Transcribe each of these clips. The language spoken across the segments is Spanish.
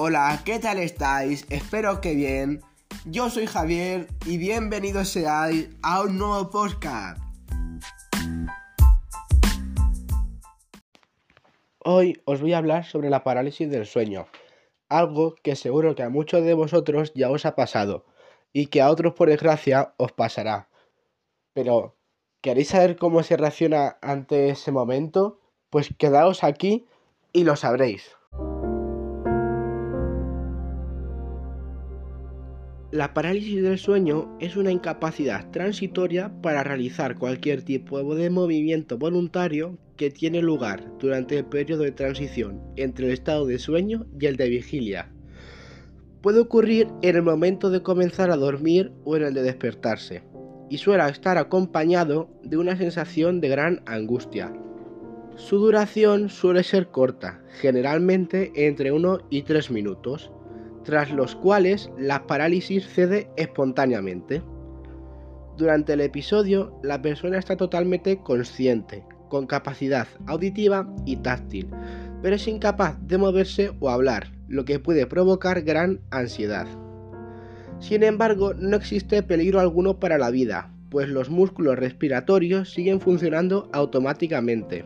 Hola, ¿qué tal estáis? Espero que bien. Yo soy Javier y bienvenidos seáis a un nuevo podcast. Hoy os voy a hablar sobre la parálisis del sueño, algo que seguro que a muchos de vosotros ya os ha pasado y que a otros por desgracia os pasará. Pero, ¿queréis saber cómo se reacciona ante ese momento? Pues quedaos aquí y lo sabréis. La parálisis del sueño es una incapacidad transitoria para realizar cualquier tipo de movimiento voluntario que tiene lugar durante el periodo de transición entre el estado de sueño y el de vigilia. Puede ocurrir en el momento de comenzar a dormir o en el de despertarse, y suele estar acompañado de una sensación de gran angustia. Su duración suele ser corta, generalmente entre 1 y 3 minutos, tras los cuales la parálisis cede espontáneamente. Durante el episodio, la persona está totalmente consciente, con capacidad auditiva y táctil, pero es incapaz de moverse o hablar, lo que puede provocar gran ansiedad. Sin embargo, no existe peligro alguno para la vida, pues los músculos respiratorios siguen funcionando automáticamente.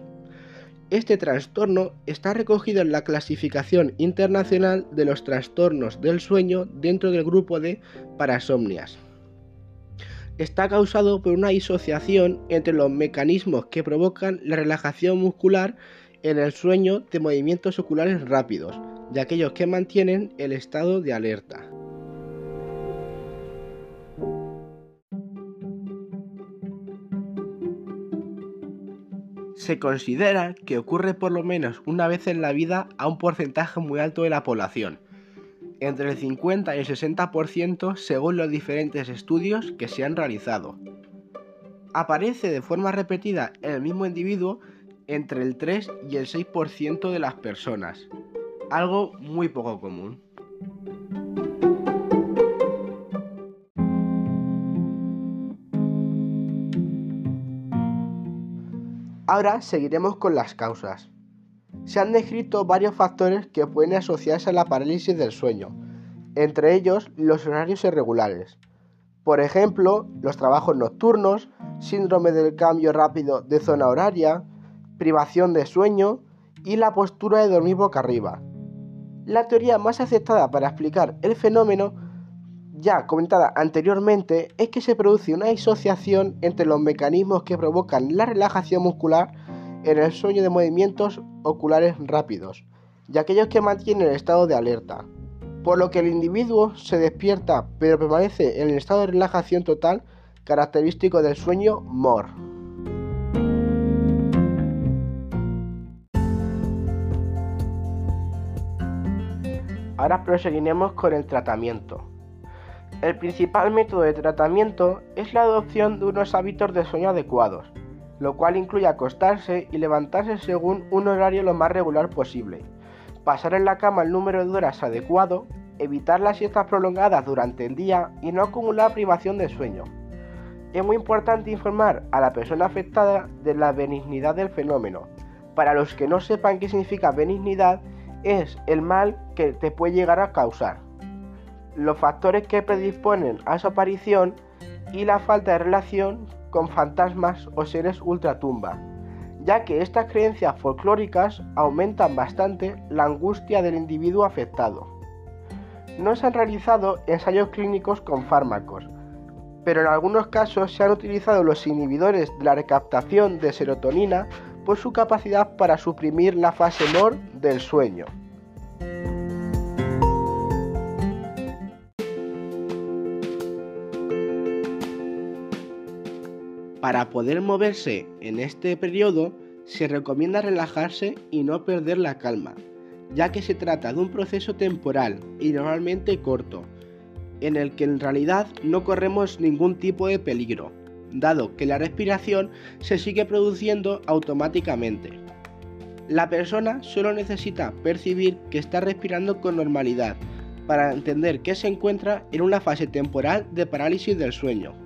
Este trastorno está recogido en la clasificación internacional de los trastornos del sueño dentro del grupo de parasomnias. Está causado por una disociación entre los mecanismos que provocan la relajación muscular en el sueño de movimientos oculares rápidos y aquellos que mantienen el estado de alerta. Se considera que ocurre por lo menos una vez en la vida a un porcentaje muy alto de la población, entre el 50 y el 60% según los diferentes estudios que se han realizado. Aparece de forma repetida en el mismo individuo entre el 3 y el 6% de las personas, algo muy poco común. Ahora seguiremos con las causas. Se han descrito varios factores que pueden asociarse a la parálisis del sueño, entre ellos los horarios irregulares. Por ejemplo, los trabajos nocturnos, síndrome del cambio rápido de zona horaria, privación de sueño y la postura de dormir boca arriba. La teoría más aceptada para explicar el fenómeno ya comentada anteriormente es que se produce una disociación entre los mecanismos que provocan la relajación muscular en el sueño de movimientos oculares rápidos y aquellos que mantienen el estado de alerta, por lo que el individuo se despierta pero permanece en el estado de relajación total característico del sueño MOR. Ahora proseguiremos con el tratamiento. El principal método de tratamiento es la adopción de unos hábitos de sueño adecuados, lo cual incluye acostarse y levantarse según un horario lo más regular posible, pasar en la cama el número de horas adecuado, evitar las siestas prolongadas durante el día y no acumular privación de sueño. Es muy importante informar a la persona afectada de la benignidad del fenómeno. Para los que no sepan qué significa benignidad, es el mal que te puede llegar a causar los factores que predisponen a su aparición y la falta de relación con fantasmas o seres ultratumba, ya que estas creencias folclóricas aumentan bastante la angustia del individuo afectado. No se han realizado ensayos clínicos con fármacos, pero en algunos casos se han utilizado los inhibidores de la recaptación de serotonina por su capacidad para suprimir la fase MOR del sueño. Para poder moverse en este periodo se recomienda relajarse y no perder la calma, ya que se trata de un proceso temporal y normalmente corto, en el que en realidad no corremos ningún tipo de peligro, dado que la respiración se sigue produciendo automáticamente. La persona solo necesita percibir que está respirando con normalidad para entender que se encuentra en una fase temporal de parálisis del sueño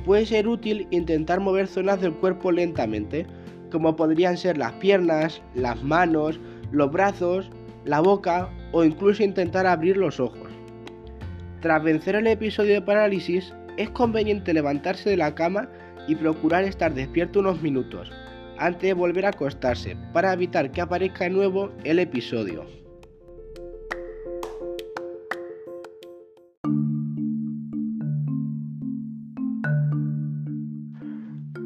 puede ser útil intentar mover zonas del cuerpo lentamente, como podrían ser las piernas, las manos, los brazos la boca o incluso intentar abrir los ojos. Tras vencer el episodio de parálisis, es conveniente levantarse de la cama y procurar estar despierto unos minutos antes de volver a acostarse para evitar que aparezca de nuevo el episodio.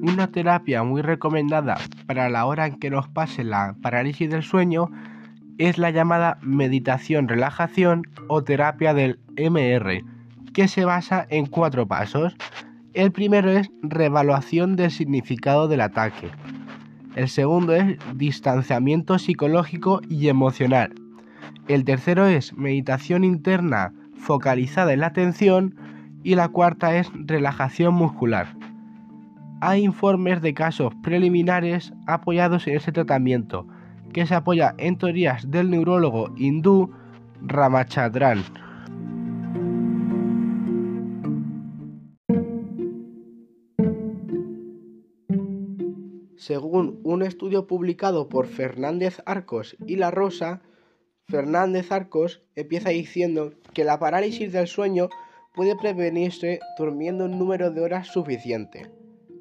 Una terapia muy recomendada para la hora en que nos pase la parálisis del sueño es la llamada meditación relajación o terapia del MR, que se basa en cuatro pasos. El primero es revaluación del significado del ataque. El segundo es distanciamiento psicológico y emocional. El tercero es meditación interna focalizada en la atención y la cuarta es relajación muscular hay informes de casos preliminares apoyados en ese tratamiento, que se apoya en teorías del neurólogo hindú Ramachandran. Según un estudio publicado por Fernández Arcos y La Rosa, Fernández Arcos empieza diciendo que la parálisis del sueño puede prevenirse durmiendo un número de horas suficiente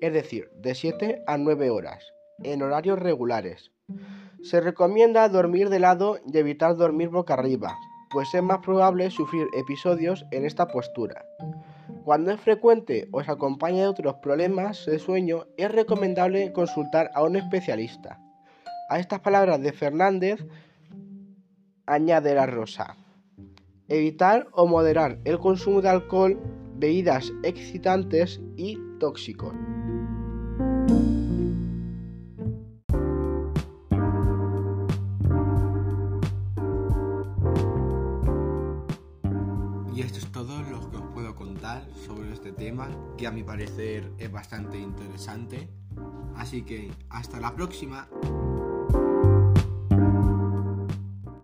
es decir, de 7 a 9 horas, en horarios regulares. Se recomienda dormir de lado y evitar dormir boca arriba, pues es más probable sufrir episodios en esta postura. Cuando es frecuente o se acompaña de otros problemas de sueño, es recomendable consultar a un especialista. A estas palabras de Fernández añade la rosa. Evitar o moderar el consumo de alcohol, bebidas excitantes y tóxicos. Esto es todo lo que os puedo contar sobre este tema, que a mi parecer es bastante interesante. Así que hasta la próxima.